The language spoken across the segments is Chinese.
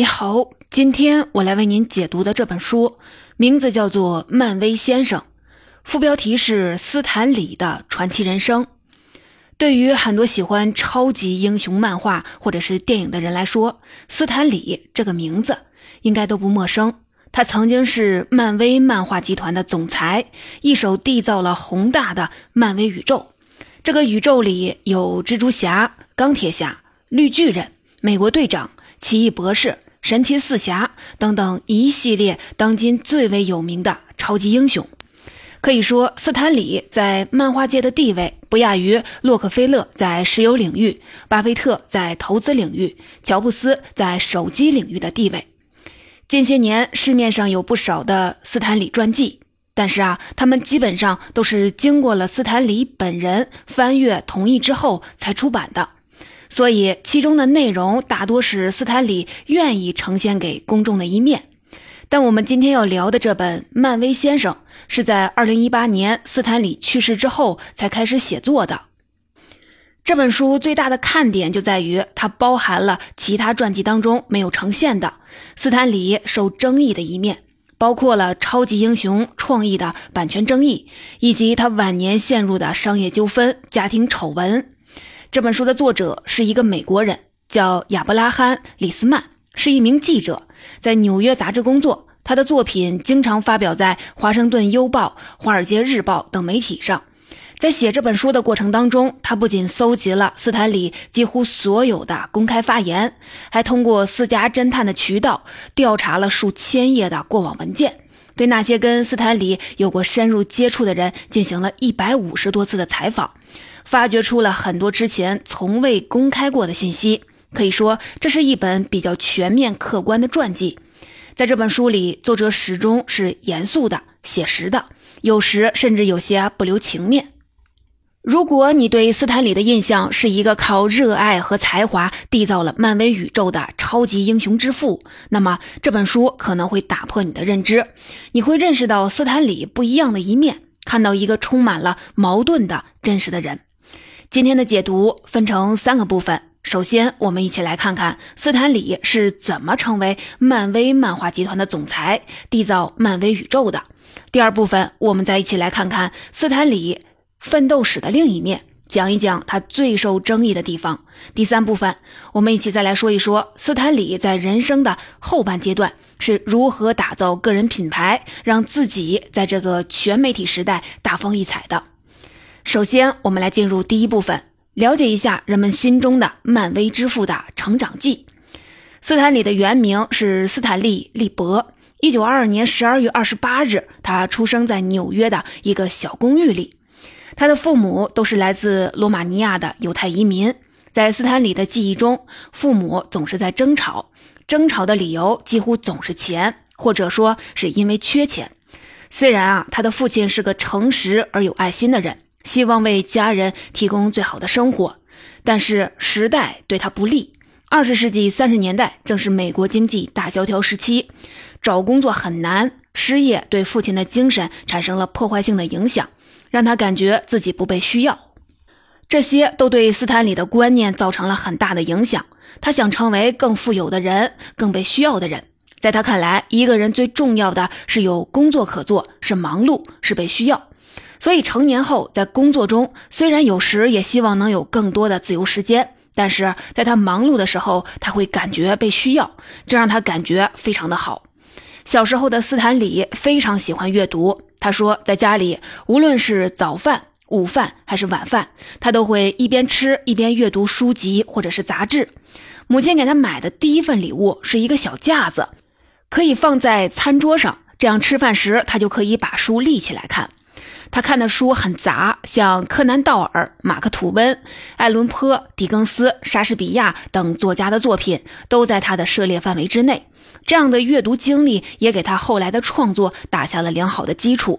你好，今天我来为您解读的这本书名字叫做《漫威先生》，副标题是斯坦李的传奇人生。对于很多喜欢超级英雄漫画或者是电影的人来说，斯坦李这个名字应该都不陌生。他曾经是漫威漫画集团的总裁，一手缔造了宏大的漫威宇宙。这个宇宙里有蜘蛛侠、钢铁侠、绿巨人、美国队长。奇异博士、神奇四侠等等一系列当今最为有名的超级英雄，可以说斯坦李在漫画界的地位不亚于洛克菲勒在石油领域、巴菲特在投资领域、乔布斯在手机领域的地位。近些年市面上有不少的斯坦李传记，但是啊，他们基本上都是经过了斯坦李本人翻阅同意之后才出版的。所以，其中的内容大多是斯坦李愿意呈现给公众的一面。但我们今天要聊的这本《漫威先生》，是在2018年斯坦李去世之后才开始写作的。这本书最大的看点就在于它包含了其他传记当中没有呈现的斯坦李受争议的一面，包括了超级英雄创意的版权争议，以及他晚年陷入的商业纠纷、家庭丑闻。这本书的作者是一个美国人，叫亚伯拉罕·李斯曼，是一名记者，在纽约杂志工作。他的作品经常发表在《华盛顿邮报》《华尔街日报》等媒体上。在写这本书的过程当中，他不仅搜集了斯坦李几乎所有的公开发言，还通过私家侦探的渠道调查了数千页的过往文件，对那些跟斯坦李有过深入接触的人进行了一百五十多次的采访。发掘出了很多之前从未公开过的信息，可以说这是一本比较全面、客观的传记。在这本书里，作者始终是严肃的、写实的，有时甚至有些不留情面。如果你对斯坦李的印象是一个靠热爱和才华缔造了漫威宇宙的超级英雄之父，那么这本书可能会打破你的认知，你会认识到斯坦李不一样的一面，看到一个充满了矛盾的真实的人。今天的解读分成三个部分。首先，我们一起来看看斯坦李是怎么成为漫威漫画集团的总裁，缔造漫威宇宙的。第二部分，我们再一起来看看斯坦李奋斗史的另一面，讲一讲他最受争议的地方。第三部分，我们一起再来说一说斯坦李在人生的后半阶段是如何打造个人品牌，让自己在这个全媒体时代大放异彩的。首先，我们来进入第一部分，了解一下人们心中的漫威之父的成长记。斯坦李的原名是斯坦利·利伯。一九二二年十二月二十八日，他出生在纽约的一个小公寓里。他的父母都是来自罗马尼亚的犹太移民。在斯坦李的记忆中，父母总是在争吵，争吵的理由几乎总是钱，或者说是因为缺钱。虽然啊，他的父亲是个诚实而有爱心的人。希望为家人提供最好的生活，但是时代对他不利。二十世纪三十年代正是美国经济大萧条时期，找工作很难，失业对父亲的精神产生了破坏性的影响，让他感觉自己不被需要。这些都对斯坦李的观念造成了很大的影响。他想成为更富有的人，更被需要的人。在他看来，一个人最重要的是有工作可做，是忙碌，是被需要。所以成年后，在工作中，虽然有时也希望能有更多的自由时间，但是在他忙碌的时候，他会感觉被需要，这让他感觉非常的好。小时候的斯坦李非常喜欢阅读，他说，在家里，无论是早饭、午饭还是晚饭，他都会一边吃一边阅读书籍或者是杂志。母亲给他买的第一份礼物是一个小架子，可以放在餐桌上，这样吃饭时他就可以把书立起来看。他看的书很杂，像柯南·道尔、马克·吐温、艾伦·坡、狄更斯、莎士比亚等作家的作品都在他的涉猎范围之内。这样的阅读经历也给他后来的创作打下了良好的基础。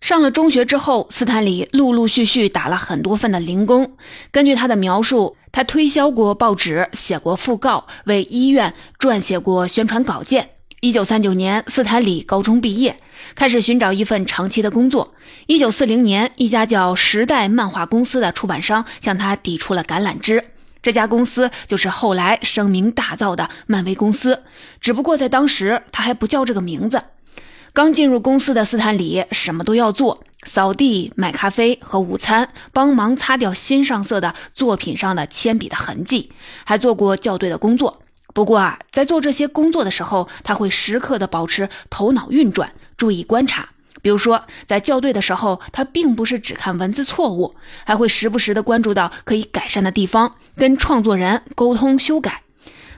上了中学之后，斯坦李陆陆续续打了很多份的零工。根据他的描述，他推销过报纸，写过讣告，为医院撰写过宣传稿件。一九三九年，斯坦李高中毕业，开始寻找一份长期的工作。一九四零年，一家叫时代漫画公司的出版商向他递出了橄榄枝。这家公司就是后来声名大噪的漫威公司，只不过在当时他还不叫这个名字。刚进入公司的斯坦李什么都要做，扫地、买咖啡和午餐，帮忙擦掉新上色的作品上的铅笔的痕迹，还做过校对的工作。不过啊，在做这些工作的时候，他会时刻的保持头脑运转，注意观察。比如说，在校对的时候，他并不是只看文字错误，还会时不时的关注到可以改善的地方，跟创作人沟通修改。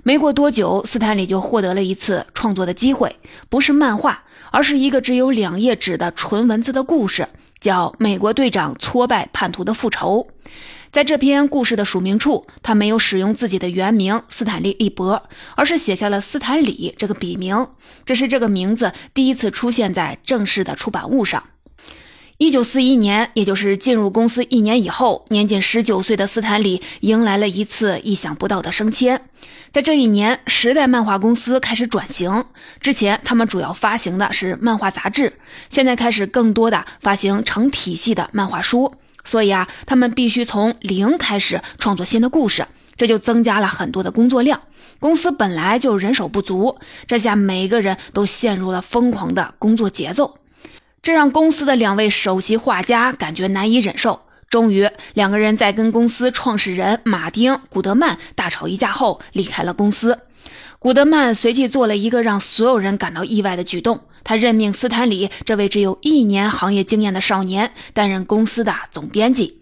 没过多久，斯坦李就获得了一次创作的机会，不是漫画，而是一个只有两页纸的纯文字的故事，叫《美国队长挫败叛徒的复仇》。在这篇故事的署名处，他没有使用自己的原名斯坦利·利伯，而是写下了斯坦李这个笔名。这是这个名字第一次出现在正式的出版物上。一九四一年，也就是进入公司一年以后，年仅十九岁的斯坦李迎来了一次意想不到的升迁。在这一年，时代漫画公司开始转型。之前，他们主要发行的是漫画杂志，现在开始更多的发行成体系的漫画书。所以啊，他们必须从零开始创作新的故事，这就增加了很多的工作量。公司本来就人手不足，这下每个人都陷入了疯狂的工作节奏，这让公司的两位首席画家感觉难以忍受。终于，两个人在跟公司创始人马丁·古德曼大吵一架后离开了公司。古德曼随即做了一个让所有人感到意外的举动，他任命斯坦李这位只有一年行业经验的少年担任公司的总编辑。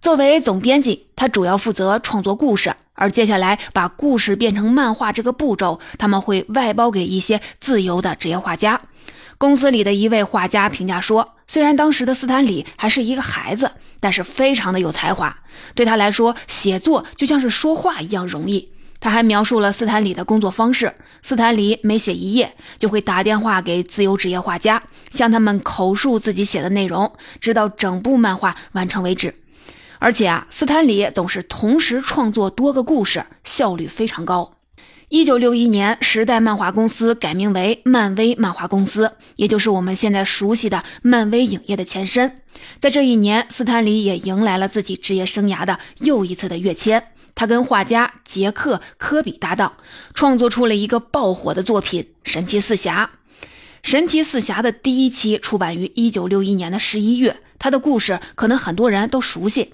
作为总编辑，他主要负责创作故事，而接下来把故事变成漫画这个步骤，他们会外包给一些自由的职业画家。公司里的一位画家评价说：“虽然当时的斯坦李还是一个孩子，但是非常的有才华。对他来说，写作就像是说话一样容易。”他还描述了斯坦李的工作方式：斯坦李每写一页，就会打电话给自由职业画家，向他们口述自己写的内容，直到整部漫画完成为止。而且啊，斯坦李总是同时创作多个故事，效率非常高。一九六一年，时代漫画公司改名为漫威漫画公司，也就是我们现在熟悉的漫威影业的前身。在这一年，斯坦李也迎来了自己职业生涯的又一次的跃迁。他跟画家杰克·科比搭档，创作出了一个爆火的作品《神奇四侠》。《神奇四侠》的第一期出版于一九六一年的十一月。他的故事可能很多人都熟悉。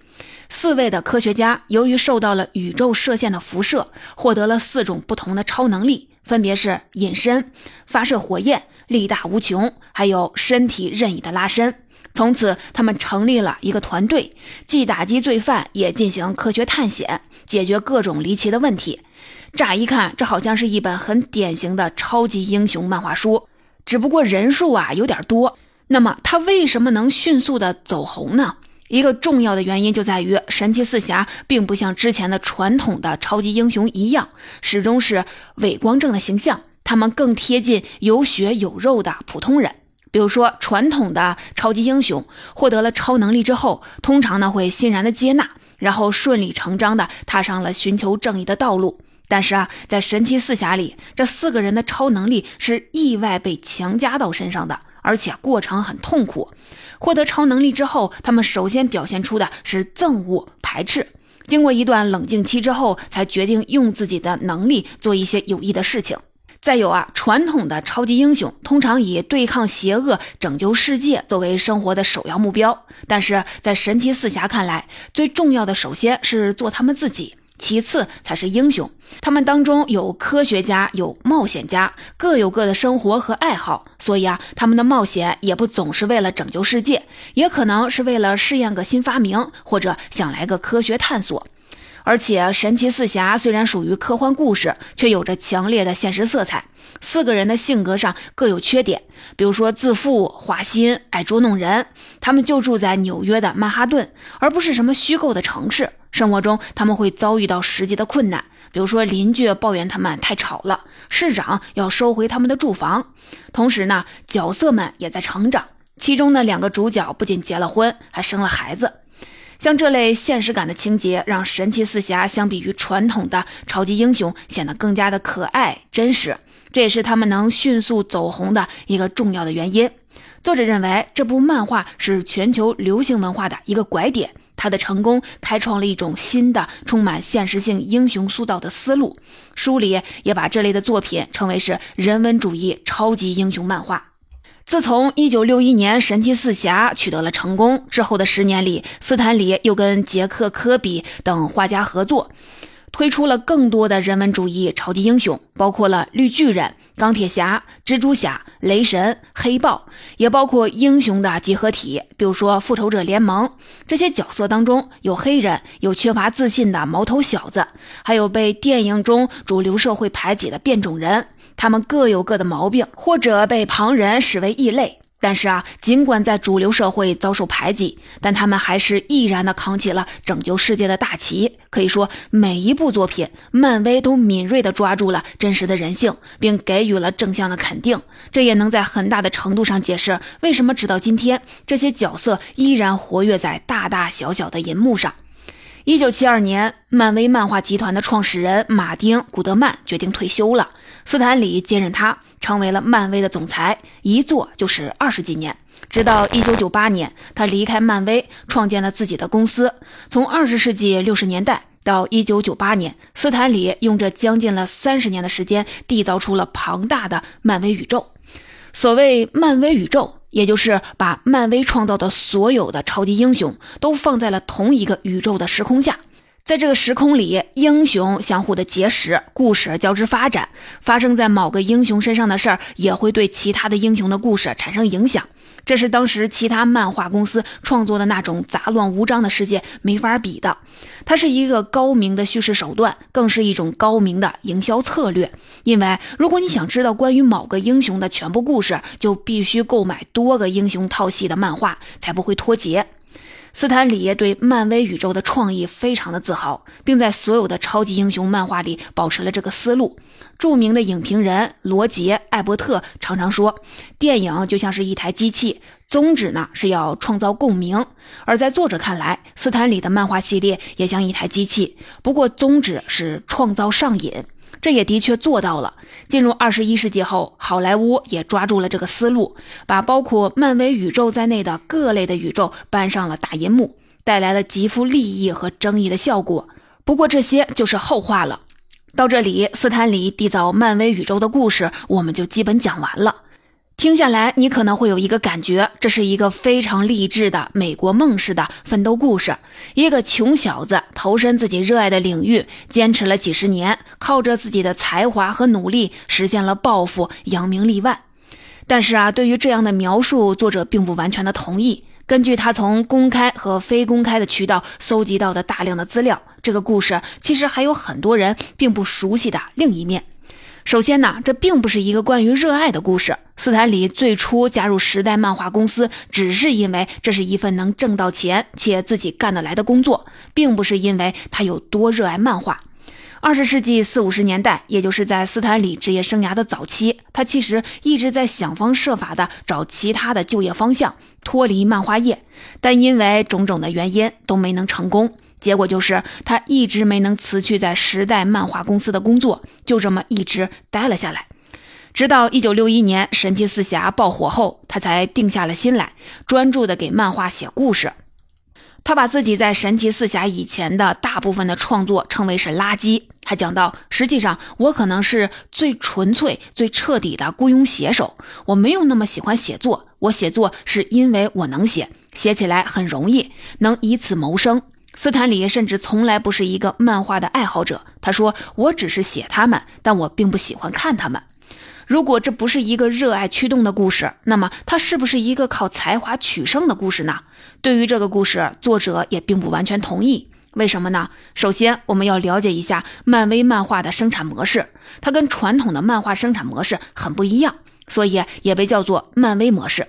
四位的科学家由于受到了宇宙射线的辐射，获得了四种不同的超能力，分别是隐身、发射火焰、力大无穷，还有身体任意的拉伸。从此，他们成立了一个团队，既打击罪犯，也进行科学探险，解决各种离奇的问题。乍一看，这好像是一本很典型的超级英雄漫画书，只不过人数啊有点多。那么，他为什么能迅速的走红呢？一个重要的原因就在于，神奇四侠并不像之前的传统的超级英雄一样，始终是伪光正的形象，他们更贴近有血有肉的普通人。比如说，传统的超级英雄获得了超能力之后，通常呢会欣然的接纳，然后顺理成章的踏上了寻求正义的道路。但是啊，在神奇四侠里，这四个人的超能力是意外被强加到身上的，而且过程很痛苦。获得超能力之后，他们首先表现出的是憎恶、排斥，经过一段冷静期之后，才决定用自己的能力做一些有益的事情。再有啊，传统的超级英雄通常以对抗邪恶、拯救世界作为生活的首要目标，但是在神奇四侠看来，最重要的首先是做他们自己，其次才是英雄。他们当中有科学家，有冒险家，各有各的生活和爱好，所以啊，他们的冒险也不总是为了拯救世界，也可能是为了试验个新发明，或者想来个科学探索。而且，神奇四侠虽然属于科幻故事，却有着强烈的现实色彩。四个人的性格上各有缺点，比如说自负、花心、爱捉弄人。他们就住在纽约的曼哈顿，而不是什么虚构的城市。生活中，他们会遭遇到实际的困难，比如说邻居抱怨他们太吵了，市长要收回他们的住房。同时呢，角色们也在成长。其中的两个主角不仅结了婚，还生了孩子。像这类现实感的情节，让神奇四侠相比于传统的超级英雄显得更加的可爱真实，这也是他们能迅速走红的一个重要的原因。作者认为，这部漫画是全球流行文化的一个拐点，他的成功开创了一种新的、充满现实性英雄塑造的思路。书里也把这类的作品称为是人文主义超级英雄漫画。自从1961年《神奇四侠》取得了成功之后的十年里，斯坦李又跟杰克·科比等画家合作。推出了更多的人文主义超级英雄，包括了绿巨人、钢铁侠、蜘蛛侠、雷神、黑豹，也包括英雄的集合体，比如说复仇者联盟。这些角色当中有黑人，有缺乏自信的毛头小子，还有被电影中主流社会排挤的变种人。他们各有各的毛病，或者被旁人视为异类。但是啊，尽管在主流社会遭受排挤，但他们还是毅然地扛起了拯救世界的大旗。可以说，每一部作品，漫威都敏锐地抓住了真实的人性，并给予了正向的肯定。这也能在很大的程度上解释为什么直到今天，这些角色依然活跃在大大小小的银幕上。一九七二年，漫威漫画集团的创始人马丁·古德曼决定退休了，斯坦李接任他。成为了漫威的总裁，一做就是二十几年，直到一九九八年，他离开漫威，创建了自己的公司。从二十世纪六十年代到一九九八年，斯坦李用这将近了三十年的时间，缔造出了庞大的漫威宇宙。所谓漫威宇宙，也就是把漫威创造的所有的超级英雄都放在了同一个宇宙的时空下。在这个时空里，英雄相互的结识，故事交织发展。发生在某个英雄身上的事儿，也会对其他的英雄的故事产生影响。这是当时其他漫画公司创作的那种杂乱无章的世界没法比的。它是一个高明的叙事手段，更是一种高明的营销策略。因为如果你想知道关于某个英雄的全部故事，就必须购买多个英雄套系的漫画，才不会脱节。斯坦李对漫威宇宙的创意非常的自豪，并在所有的超级英雄漫画里保持了这个思路。著名的影评人罗杰·艾伯特常常说，电影就像是一台机器，宗旨呢是要创造共鸣。而在作者看来，斯坦李的漫画系列也像一台机器，不过宗旨是创造上瘾。这也的确做到了。进入二十一世纪后，好莱坞也抓住了这个思路，把包括漫威宇宙在内的各类的宇宙搬上了大银幕，带来了极富利益和争议的效果。不过这些就是后话了。到这里，斯坦李缔造漫威宇宙的故事，我们就基本讲完了。听下来，你可能会有一个感觉，这是一个非常励志的美国梦式的奋斗故事。一个穷小子投身自己热爱的领域，坚持了几十年，靠着自己的才华和努力实现了抱负，扬名立万。但是啊，对于这样的描述，作者并不完全的同意。根据他从公开和非公开的渠道搜集到的大量的资料，这个故事其实还有很多人并不熟悉的另一面。首先呢，这并不是一个关于热爱的故事。斯坦李最初加入时代漫画公司，只是因为这是一份能挣到钱且自己干得来的工作，并不是因为他有多热爱漫画。二十世纪四五十年代，也就是在斯坦李职业生涯的早期，他其实一直在想方设法的找其他的就业方向，脱离漫画业，但因为种种的原因都没能成功。结果就是，他一直没能辞去在时代漫画公司的工作，就这么一直待了下来。直到一九六一年《神奇四侠》爆火后，他才定下了心来，专注的给漫画写故事。他把自己在《神奇四侠》以前的大部分的创作称为是垃圾。他讲到，实际上我可能是最纯粹、最彻底的雇佣写手。我没有那么喜欢写作，我写作是因为我能写，写起来很容易，能以此谋生。斯坦李甚至从来不是一个漫画的爱好者。他说：“我只是写他们，但我并不喜欢看他们。如果这不是一个热爱驱动的故事，那么它是不是一个靠才华取胜的故事呢？”对于这个故事，作者也并不完全同意。为什么呢？首先，我们要了解一下漫威漫画的生产模式，它跟传统的漫画生产模式很不一样，所以也被叫做漫威模式。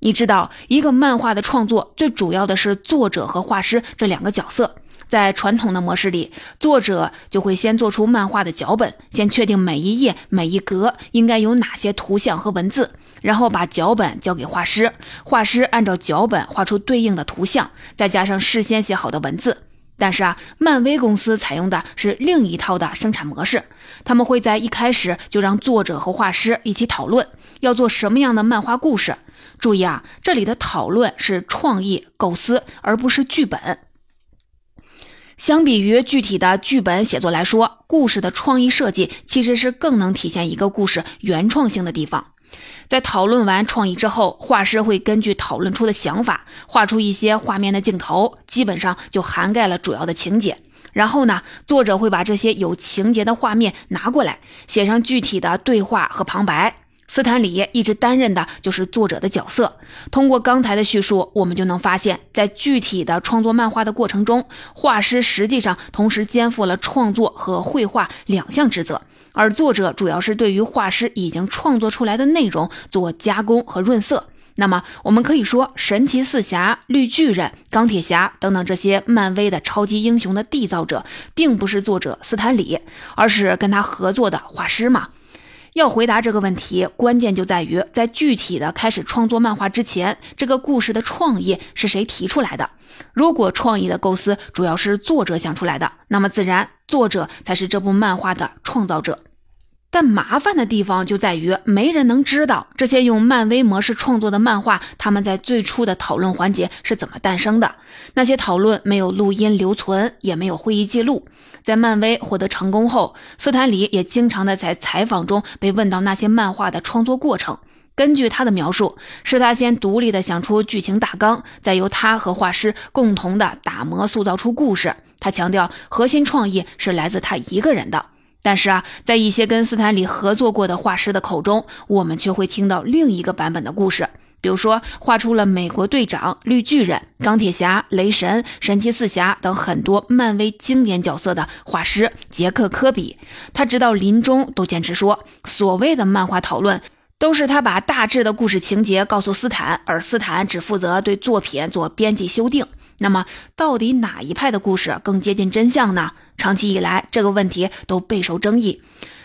你知道，一个漫画的创作最主要的是作者和画师这两个角色。在传统的模式里，作者就会先做出漫画的脚本，先确定每一页、每一格应该有哪些图像和文字，然后把脚本交给画师，画师按照脚本画出对应的图像，再加上事先写好的文字。但是啊，漫威公司采用的是另一套的生产模式，他们会在一开始就让作者和画师一起讨论要做什么样的漫画故事。注意啊，这里的讨论是创意构思，而不是剧本。相比于具体的剧本写作来说，故事的创意设计其实是更能体现一个故事原创性的地方。在讨论完创意之后，画师会根据讨论出的想法，画出一些画面的镜头，基本上就涵盖了主要的情节。然后呢，作者会把这些有情节的画面拿过来，写上具体的对话和旁白。斯坦李一直担任的就是作者的角色。通过刚才的叙述，我们就能发现，在具体的创作漫画的过程中，画师实际上同时肩负了创作和绘画两项职责，而作者主要是对于画师已经创作出来的内容做加工和润色。那么，我们可以说，神奇四侠、绿巨人、钢铁侠等等这些漫威的超级英雄的缔造者，并不是作者斯坦李，而是跟他合作的画师嘛。要回答这个问题，关键就在于在具体的开始创作漫画之前，这个故事的创意是谁提出来的？如果创意的构思主要是作者想出来的，那么自然作者才是这部漫画的创造者。但麻烦的地方就在于，没人能知道这些用漫威模式创作的漫画，他们在最初的讨论环节是怎么诞生的。那些讨论没有录音留存，也没有会议记录。在漫威获得成功后，斯坦李也经常的在采访中被问到那些漫画的创作过程。根据他的描述，是他先独立的想出剧情大纲，再由他和画师共同的打磨塑造出故事。他强调，核心创意是来自他一个人的。但是啊，在一些跟斯坦李合作过的画师的口中，我们却会听到另一个版本的故事。比如说，画出了美国队长、绿巨人、钢铁侠、雷神、神奇四侠等很多漫威经典角色的画师杰克·科比，他直到临终都坚持说，所谓的漫画讨论都是他把大致的故事情节告诉斯坦，而斯坦只负责对作品做编辑修订。那么，到底哪一派的故事更接近真相呢？长期以来，这个问题都备受争议。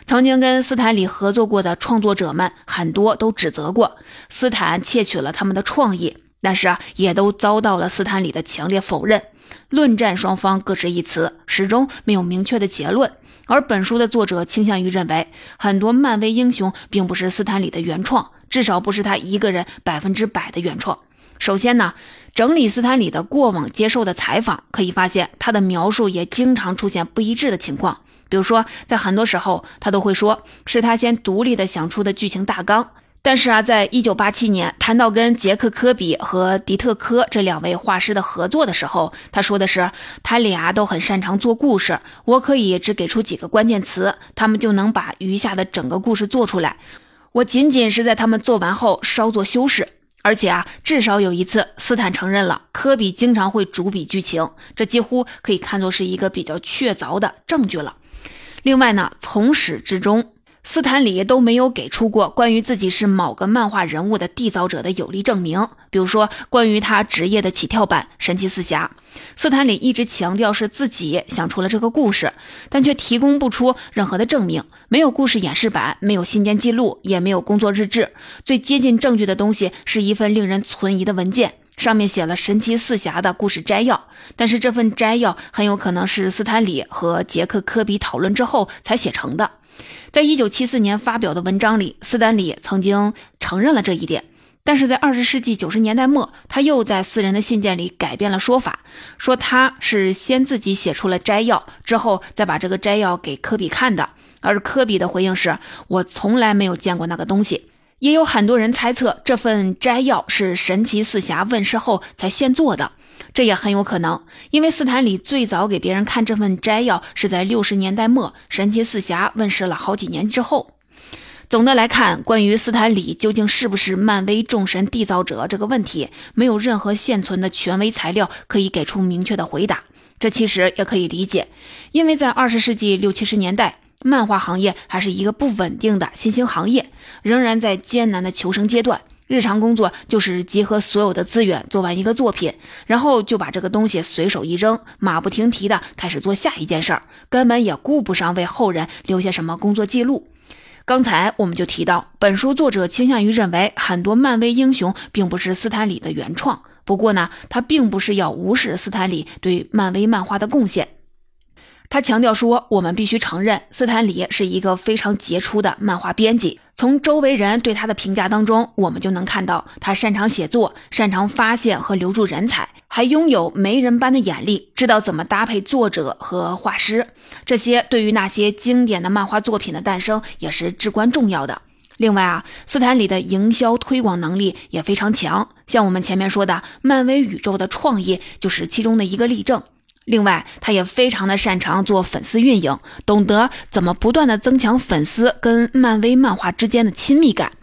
曾经跟斯坦李合作过的创作者们，很多都指责过斯坦窃取了他们的创意，但是啊，也都遭到了斯坦李的强烈否认。论战双方各执一词，始终没有明确的结论。而本书的作者倾向于认为，很多漫威英雄并不是斯坦李的原创，至少不是他一个人百分之百的原创。首先呢。整理斯坦李的过往接受的采访，可以发现他的描述也经常出现不一致的情况。比如说，在很多时候，他都会说是他先独立的想出的剧情大纲。但是啊，在一九八七年谈到跟杰克·科比和迪特·科这两位画师的合作的时候，他说的是他俩都很擅长做故事，我可以只给出几个关键词，他们就能把余下的整个故事做出来。我仅仅是在他们做完后稍作修饰。而且啊，至少有一次，斯坦承认了科比经常会主笔剧情，这几乎可以看作是一个比较确凿的证据了。另外呢，从始至终。斯坦李都没有给出过关于自己是某个漫画人物的缔造者的有力证明，比如说关于他职业的起跳板神奇四侠，斯坦李一直强调是自己想出了这个故事，但却提供不出任何的证明，没有故事演示板，没有信件记录，也没有工作日志，最接近证据的东西是一份令人存疑的文件，上面写了神奇四侠的故事摘要，但是这份摘要很有可能是斯坦李和杰克科比讨论之后才写成的。在一九七四年发表的文章里，斯丹里曾经承认了这一点，但是在二十世纪九十年代末，他又在私人的信件里改变了说法，说他是先自己写出了摘要，之后再把这个摘要给科比看的。而科比的回应是：“我从来没有见过那个东西。”也有很多人猜测，这份摘要是神奇四侠问世后才现做的。这也很有可能，因为斯坦李最早给别人看这份摘要是在六十年代末，神奇四侠问世了好几年之后。总的来看，关于斯坦李究竟是不是漫威众神缔造者这个问题，没有任何现存的权威材料可以给出明确的回答。这其实也可以理解，因为在二十世纪六七十年代，漫画行业还是一个不稳定的新兴行业，仍然在艰难的求生阶段。日常工作就是集合所有的资源做完一个作品，然后就把这个东西随手一扔，马不停蹄的开始做下一件事儿，根本也顾不上为后人留下什么工作记录。刚才我们就提到，本书作者倾向于认为很多漫威英雄并不是斯坦李的原创。不过呢，他并不是要无视斯坦李对漫威漫画的贡献。他强调说，我们必须承认，斯坦李是一个非常杰出的漫画编辑。从周围人对他的评价当中，我们就能看到他擅长写作，擅长发现和留住人才，还拥有媒人般的眼力，知道怎么搭配作者和画师。这些对于那些经典的漫画作品的诞生也是至关重要的。另外啊，斯坦李的营销推广能力也非常强，像我们前面说的，漫威宇宙的创意就是其中的一个例证。另外，他也非常的擅长做粉丝运营，懂得怎么不断的增强粉丝跟漫威漫画之间的亲密感。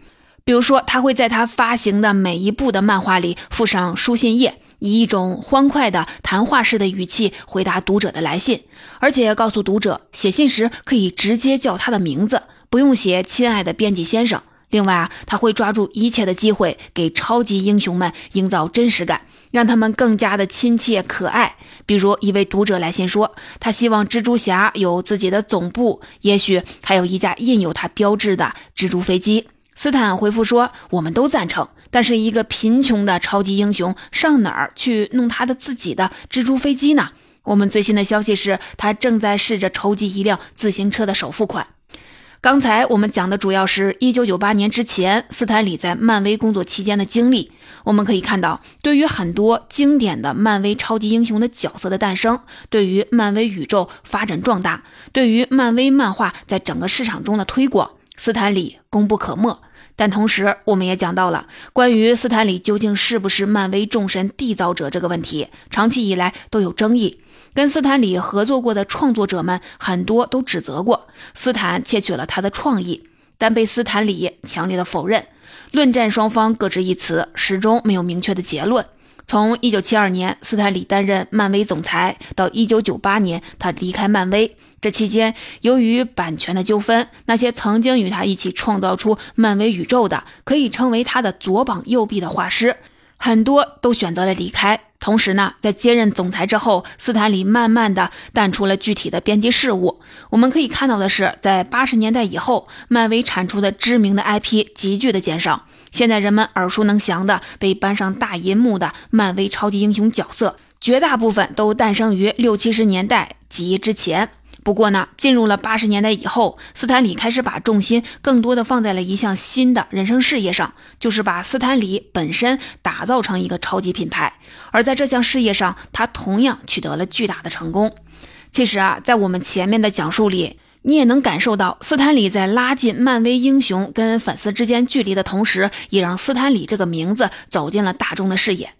比如说，他会在他发行的每一部的漫画里附上书信页，以一种欢快的谈话式的语气回答读者的来信，而且告诉读者，写信时可以直接叫他的名字，不用写“亲爱的编辑先生”。另外啊，他会抓住一切的机会，给超级英雄们营造真实感。让他们更加的亲切可爱。比如一位读者来信说，他希望蜘蛛侠有自己的总部，也许还有一架印有他标志的蜘蛛飞机。斯坦回复说，我们都赞成，但是一个贫穷的超级英雄上哪儿去弄他的自己的蜘蛛飞机呢？我们最新的消息是他正在试着筹集一辆自行车的首付款。刚才我们讲的主要是一九九八年之前斯坦李在漫威工作期间的经历。我们可以看到，对于很多经典的漫威超级英雄的角色的诞生，对于漫威宇宙发展壮大，对于漫威漫画在整个市场中的推广，斯坦李功不可没。但同时，我们也讲到了关于斯坦李究竟是不是漫威众神缔造者这个问题，长期以来都有争议。跟斯坦李合作过的创作者们很多都指责过斯坦窃取了他的创意，但被斯坦李强烈的否认。论战双方各执一词，始终没有明确的结论。从1972年斯坦李担任漫威总裁到1998年他离开漫威，这期间由于版权的纠纷，那些曾经与他一起创造出漫威宇宙的，可以称为他的左膀右臂的画师，很多都选择了离开。同时呢，在接任总裁之后，斯坦李慢慢的淡出了具体的编辑事务。我们可以看到的是，在八十年代以后，漫威产出的知名的 IP 急剧的减少。现在人们耳熟能详的被搬上大银幕的漫威超级英雄角色，绝大部分都诞生于六七十年代及之前。不过呢，进入了八十年代以后，斯坦李开始把重心更多的放在了一项新的人生事业上，就是把斯坦李本身打造成一个超级品牌。而在这项事业上，他同样取得了巨大的成功。其实啊，在我们前面的讲述里，你也能感受到，斯坦李在拉近漫威英雄跟粉丝之间距离的同时，也让斯坦李这个名字走进了大众的视野。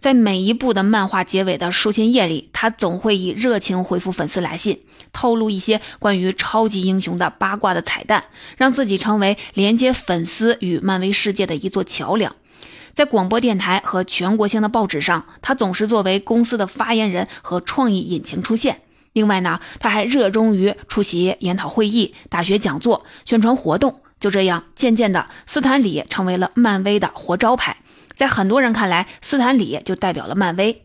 在每一部的漫画结尾的书信页里，他总会以热情回复粉丝来信，透露一些关于超级英雄的八卦的彩蛋，让自己成为连接粉丝与漫威世界的一座桥梁。在广播电台和全国性的报纸上，他总是作为公司的发言人和创意引擎出现。另外呢，他还热衷于出席研讨会议、大学讲座、宣传活动。就这样，渐渐的，斯坦李成为了漫威的活招牌。在很多人看来，斯坦李就代表了漫威。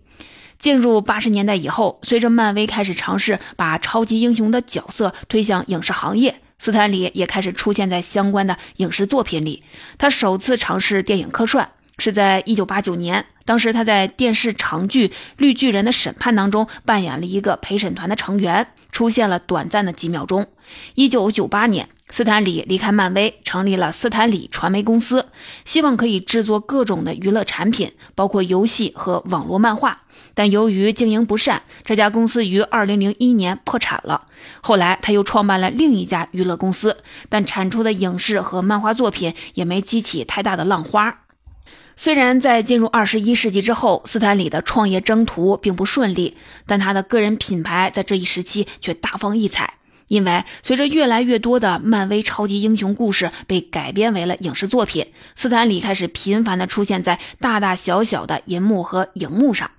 进入八十年代以后，随着漫威开始尝试把超级英雄的角色推向影视行业，斯坦李也开始出现在相关的影视作品里。他首次尝试电影客串是在一九八九年，当时他在电视长剧《绿巨人的审判》当中扮演了一个陪审团的成员，出现了短暂的几秒钟。一九九八年。斯坦李离开漫威，成立了斯坦李传媒公司，希望可以制作各种的娱乐产品，包括游戏和网络漫画。但由于经营不善，这家公司于2001年破产了。后来他又创办了另一家娱乐公司，但产出的影视和漫画作品也没激起太大的浪花。虽然在进入21世纪之后，斯坦李的创业征途并不顺利，但他的个人品牌在这一时期却大放异彩。因为随着越来越多的漫威超级英雄故事被改编为了影视作品，斯坦李开始频繁地出现在大大小小的银幕和荧幕上。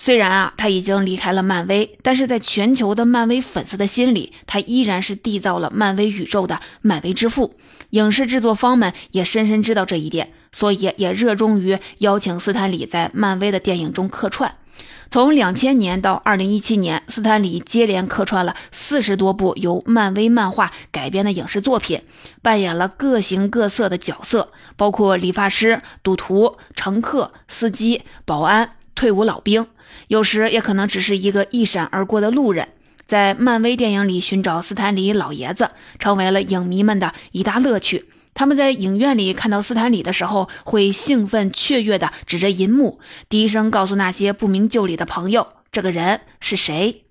虽然啊他已经离开了漫威，但是在全球的漫威粉丝的心里，他依然是缔造了漫威宇宙的漫威之父。影视制作方们也深深知道这一点，所以也热衷于邀请斯坦李在漫威的电影中客串。从两千年到二零一七年，斯坦李接连客串了四十多部由漫威漫画改编的影视作品，扮演了各形各色的角色，包括理发师、赌徒、乘客、司机、保安、退伍老兵，有时也可能只是一个一闪而过的路人。在漫威电影里寻找斯坦李老爷子，成为了影迷们的一大乐趣。他们在影院里看到斯坦李的时候，会兴奋雀跃地指着银幕，低声告诉那些不明就里的朋友：“这个人是谁？”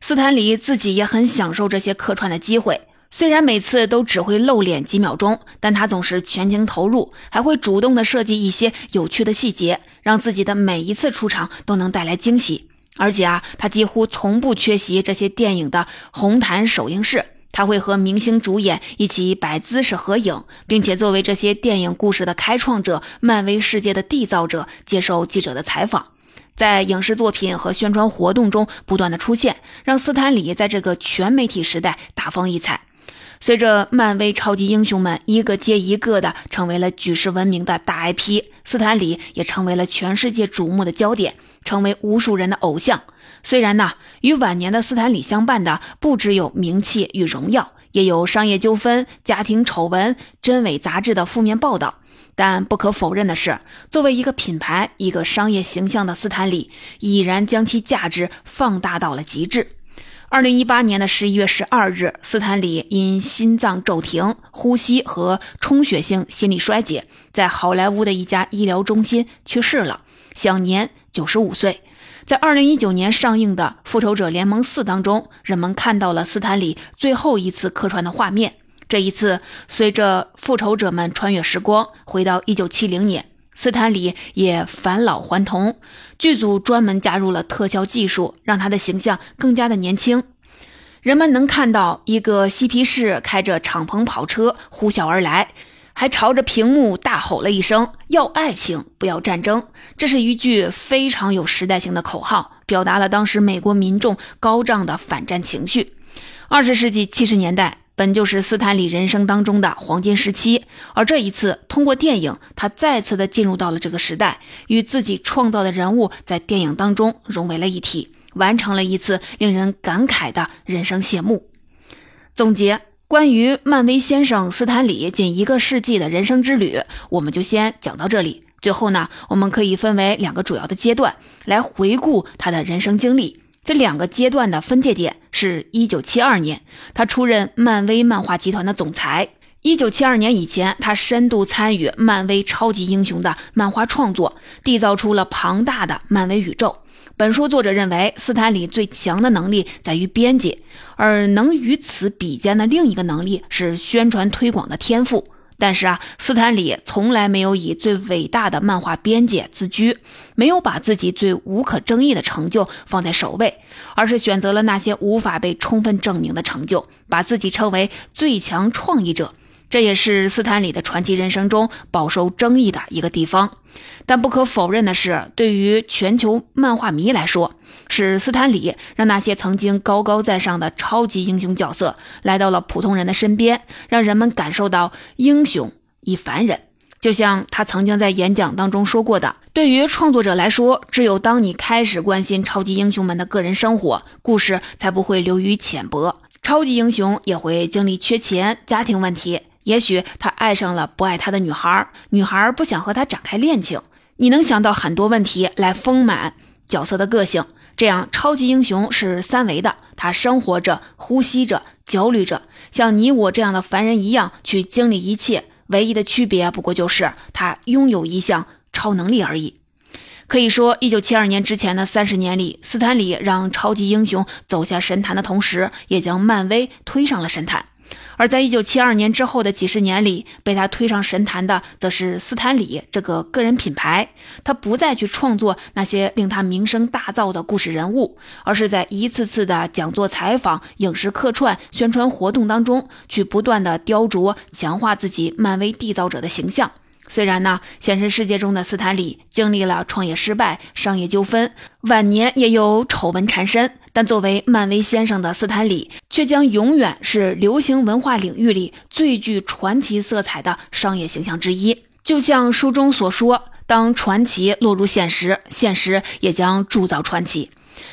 斯坦李自己也很享受这些客串的机会，虽然每次都只会露脸几秒钟，但他总是全情投入，还会主动地设计一些有趣的细节，让自己的每一次出场都能带来惊喜。而且啊，他几乎从不缺席这些电影的红毯首映式。他会和明星主演一起摆姿势合影，并且作为这些电影故事的开创者、漫威世界的缔造者，接受记者的采访，在影视作品和宣传活动中不断的出现，让斯坦李在这个全媒体时代大放异彩。随着漫威超级英雄们一个接一个的成为了举世闻名的大 IP，斯坦李也成为了全世界瞩目的焦点，成为无数人的偶像。虽然呢，与晚年的斯坦李相伴的不只有名气与荣耀，也有商业纠纷、家庭丑闻、真伪杂志的负面报道，但不可否认的是，作为一个品牌、一个商业形象的斯坦李，已然将其价值放大到了极致。二零一八年的十一月十二日，斯坦李因心脏骤停、呼吸和充血性心力衰竭，在好莱坞的一家医疗中心去世了，享年九十五岁。在二零一九年上映的《复仇者联盟四》当中，人们看到了斯坦李最后一次客串的画面。这一次，随着复仇者们穿越时光，回到一九七零年，斯坦李也返老还童。剧组专门加入了特效技术，让他的形象更加的年轻。人们能看到一个嬉皮士开着敞篷跑车呼啸而来。还朝着屏幕大吼了一声：“要爱情，不要战争。”这是一句非常有时代性的口号，表达了当时美国民众高涨的反战情绪。二十世纪七十年代本就是斯坦李人生当中的黄金时期，而这一次通过电影，他再次的进入到了这个时代，与自己创造的人物在电影当中融为了一体，完成了一次令人感慨的人生谢幕。总结。关于漫威先生斯坦李近一个世纪的人生之旅，我们就先讲到这里。最后呢，我们可以分为两个主要的阶段来回顾他的人生经历。这两个阶段的分界点是1972年，他出任漫威漫画集团的总裁。1972年以前，他深度参与漫威超级英雄的漫画创作，缔造出了庞大的漫威宇宙。本书作者认为，斯坦李最强的能力在于编辑，而能与此比肩的另一个能力是宣传推广的天赋。但是啊，斯坦李从来没有以最伟大的漫画编辑自居，没有把自己最无可争议的成就放在首位，而是选择了那些无法被充分证明的成就，把自己称为最强创意者。这也是斯坦李的传奇人生中饱受争议的一个地方，但不可否认的是，对于全球漫画迷来说，是斯坦李让那些曾经高高在上的超级英雄角色来到了普通人的身边，让人们感受到英雄亦凡人。就像他曾经在演讲当中说过的：“对于创作者来说，只有当你开始关心超级英雄们的个人生活，故事才不会流于浅薄。超级英雄也会经历缺钱、家庭问题。”也许他爱上了不爱他的女孩，女孩不想和他展开恋情。你能想到很多问题来丰满角色的个性。这样，超级英雄是三维的，他生活着、呼吸着、焦虑着，像你我这样的凡人一样去经历一切。唯一的区别不过就是他拥有一项超能力而已。可以说，一九七二年之前的三十年里，斯坦李让超级英雄走下神坛的同时，也将漫威推上了神坛。而在一九七二年之后的几十年里，被他推上神坛的，则是斯坦李这个个人品牌。他不再去创作那些令他名声大噪的故事人物，而是在一次次的讲座、采访、影视客串、宣传活动当中，去不断的雕琢、强化自己漫威缔造者的形象。虽然呢，现实世界中的斯坦李经历了创业失败、商业纠纷，晚年也有丑闻缠身，但作为漫威先生的斯坦李，却将永远是流行文化领域里最具传奇色彩的商业形象之一。就像书中所说，当传奇落入现实，现实也将铸造传奇。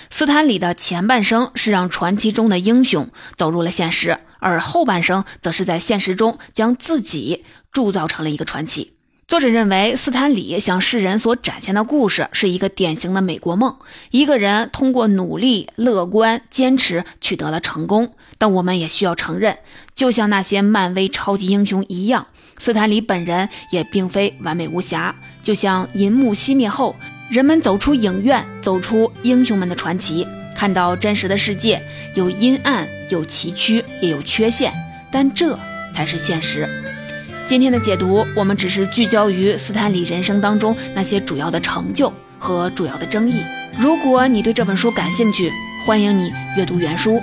斯坦李的前半生是让传奇中的英雄走入了现实，而后半生则是在现实中将自己铸造成了一个传奇。作者认为，斯坦李向世人所展现的故事是一个典型的美国梦。一个人通过努力、乐观、坚持取得了成功，但我们也需要承认，就像那些漫威超级英雄一样，斯坦李本人也并非完美无瑕。就像银幕熄灭后，人们走出影院，走出英雄们的传奇，看到真实的世界有阴暗，有崎岖，也有缺陷，但这才是现实。今天的解读，我们只是聚焦于斯坦李人生当中那些主要的成就和主要的争议。如果你对这本书感兴趣，欢迎你阅读原书。